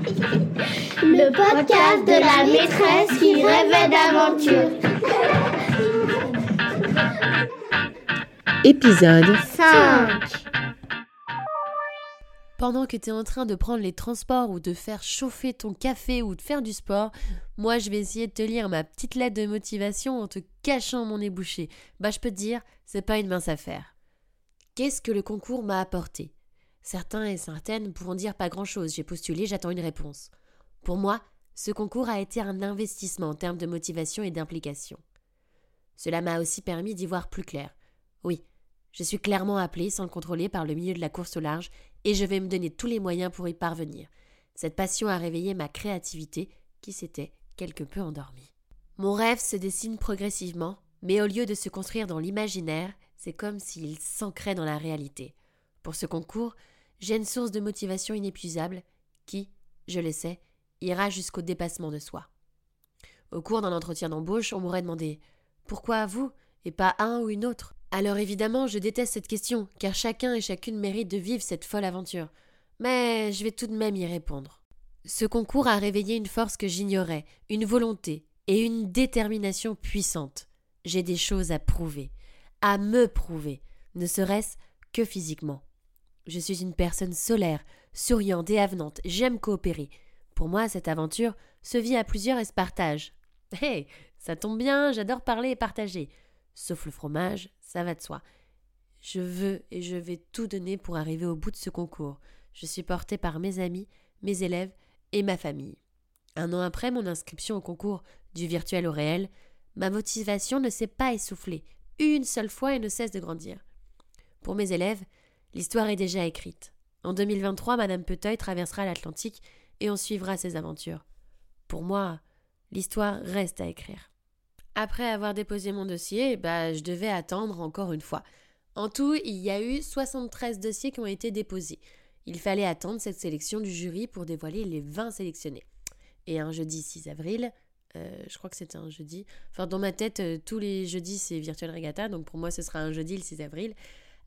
Le podcast de la maîtresse qui rêvait d'aventure. Épisode 5. Pendant que tu es en train de prendre les transports ou de faire chauffer ton café ou de faire du sport, moi je vais essayer de te lire ma petite lettre de motivation en te cachant mon nez bouché. Bah je peux te dire, c'est pas une mince affaire. Qu'est-ce que le concours m'a apporté? Certains et certaines pourront dire pas grand-chose, j'ai postulé, j'attends une réponse. Pour moi, ce concours a été un investissement en termes de motivation et d'implication. Cela m'a aussi permis d'y voir plus clair. Oui, je suis clairement appelé, sans le contrôler, par le milieu de la course au large, et je vais me donner tous les moyens pour y parvenir. Cette passion a réveillé ma créativité, qui s'était quelque peu endormie. Mon rêve se dessine progressivement, mais au lieu de se construire dans l'imaginaire, c'est comme s'il s'ancrait dans la réalité. Pour ce concours, j'ai une source de motivation inépuisable qui, je le sais, ira jusqu'au dépassement de soi. Au cours d'un entretien d'embauche, on m'aurait demandé Pourquoi vous et pas un ou une autre? Alors évidemment, je déteste cette question, car chacun et chacune mérite de vivre cette folle aventure. Mais je vais tout de même y répondre. Ce concours a réveillé une force que j'ignorais, une volonté et une détermination puissante. J'ai des choses à prouver, à me prouver, ne serait-ce que physiquement. Je suis une personne solaire, souriante et avenante, j'aime coopérer. Pour moi, cette aventure se vit à plusieurs et se partage. Hé, ça tombe bien, j'adore parler et partager. Sauf le fromage, ça va de soi. Je veux et je vais tout donner pour arriver au bout de ce concours. Je suis portée par mes amis, mes élèves et ma famille. Un an après mon inscription au concours du virtuel au réel, ma motivation ne s'est pas essoufflée, une seule fois et ne cesse de grandir. Pour mes élèves, l'histoire est déjà écrite. En 2023, Madame Peteuil traversera l'Atlantique et on suivra ses aventures. Pour moi, l'histoire reste à écrire. Après avoir déposé mon dossier, bah, je devais attendre encore une fois. En tout, il y a eu 73 dossiers qui ont été déposés. Il fallait attendre cette sélection du jury pour dévoiler les 20 sélectionnés. Et un jeudi 6 avril, euh, je crois que c'était un jeudi, enfin dans ma tête, euh, tous les jeudis c'est Virtual Regatta, donc pour moi ce sera un jeudi le 6 avril.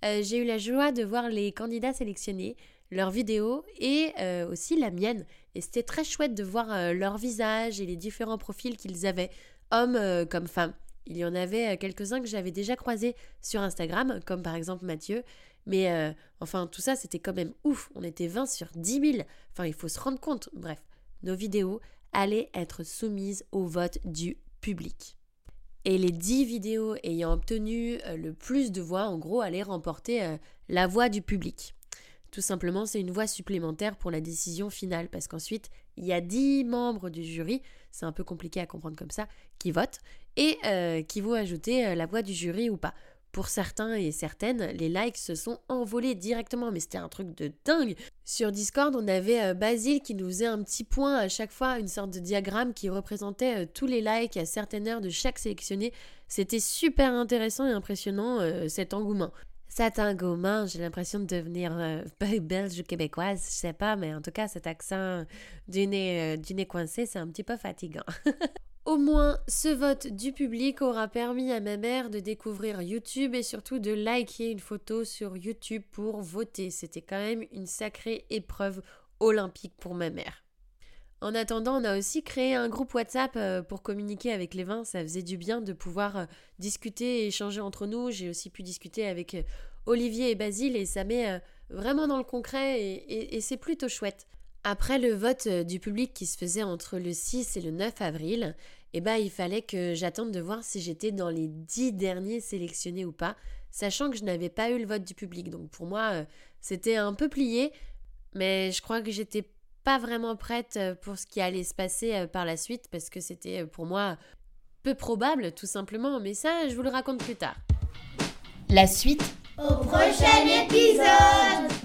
Euh, j'ai eu la joie de voir les candidats sélectionnés, leurs vidéos et aussi la mienne. Et c'était très chouette de voir leur visage et les différents profils qu'ils avaient hommes euh, comme femmes. Il y en avait euh, quelques-uns que j'avais déjà croisés sur Instagram, comme par exemple Mathieu. Mais euh, enfin, tout ça, c'était quand même ouf. On était 20 sur 10 000. Enfin, il faut se rendre compte. Bref, nos vidéos allaient être soumises au vote du public. Et les 10 vidéos ayant obtenu le plus de voix, en gros, allaient remporter la voix du public. Tout simplement, c'est une voix supplémentaire pour la décision finale, parce qu'ensuite, il y a 10 membres du jury, c'est un peu compliqué à comprendre comme ça, qui votent, et euh, qui vont ajouter euh, la voix du jury ou pas. Pour certains et certaines, les likes se sont envolés directement, mais c'était un truc de dingue. Sur Discord, on avait euh, Basile qui nous faisait un petit point à chaque fois, une sorte de diagramme qui représentait tous les likes à certaines heures de chaque sélectionné. C'était super intéressant et impressionnant cet engouement. Cet engouement, j'ai l'impression de devenir euh, belge ou québécoise, je sais pas, mais en tout cas, cet accent du nez, euh, du nez coincé, c'est un petit peu fatigant. Au moins, ce vote du public aura permis à ma mère de découvrir YouTube et surtout de liker une photo sur YouTube pour voter. C'était quand même une sacrée épreuve olympique pour ma mère. En attendant, on a aussi créé un groupe WhatsApp euh, pour communiquer avec les vins. Ça faisait du bien de pouvoir euh, discuter et échanger entre nous. J'ai aussi pu discuter avec euh, Olivier et Basile et ça met vraiment dans le concret et, c'est plutôt chouette. Après le vote du public qui se faisait entre le 6 et le 9 avril, eh ben, il fallait que j'attende de voir si j'étais dans les 10 derniers sélectionnés ou pas, sachant que je n'avais pas eu le vote du public. Donc pour moi, c'était un peu plié, mais je crois que j'étais pas vraiment prête euh, pour ce qui allait se passer euh, par la suite parce que c'était euh, pour moi peu probable tout simplement, mais ça je vous le raconte plus tard. La suite au prochain épisode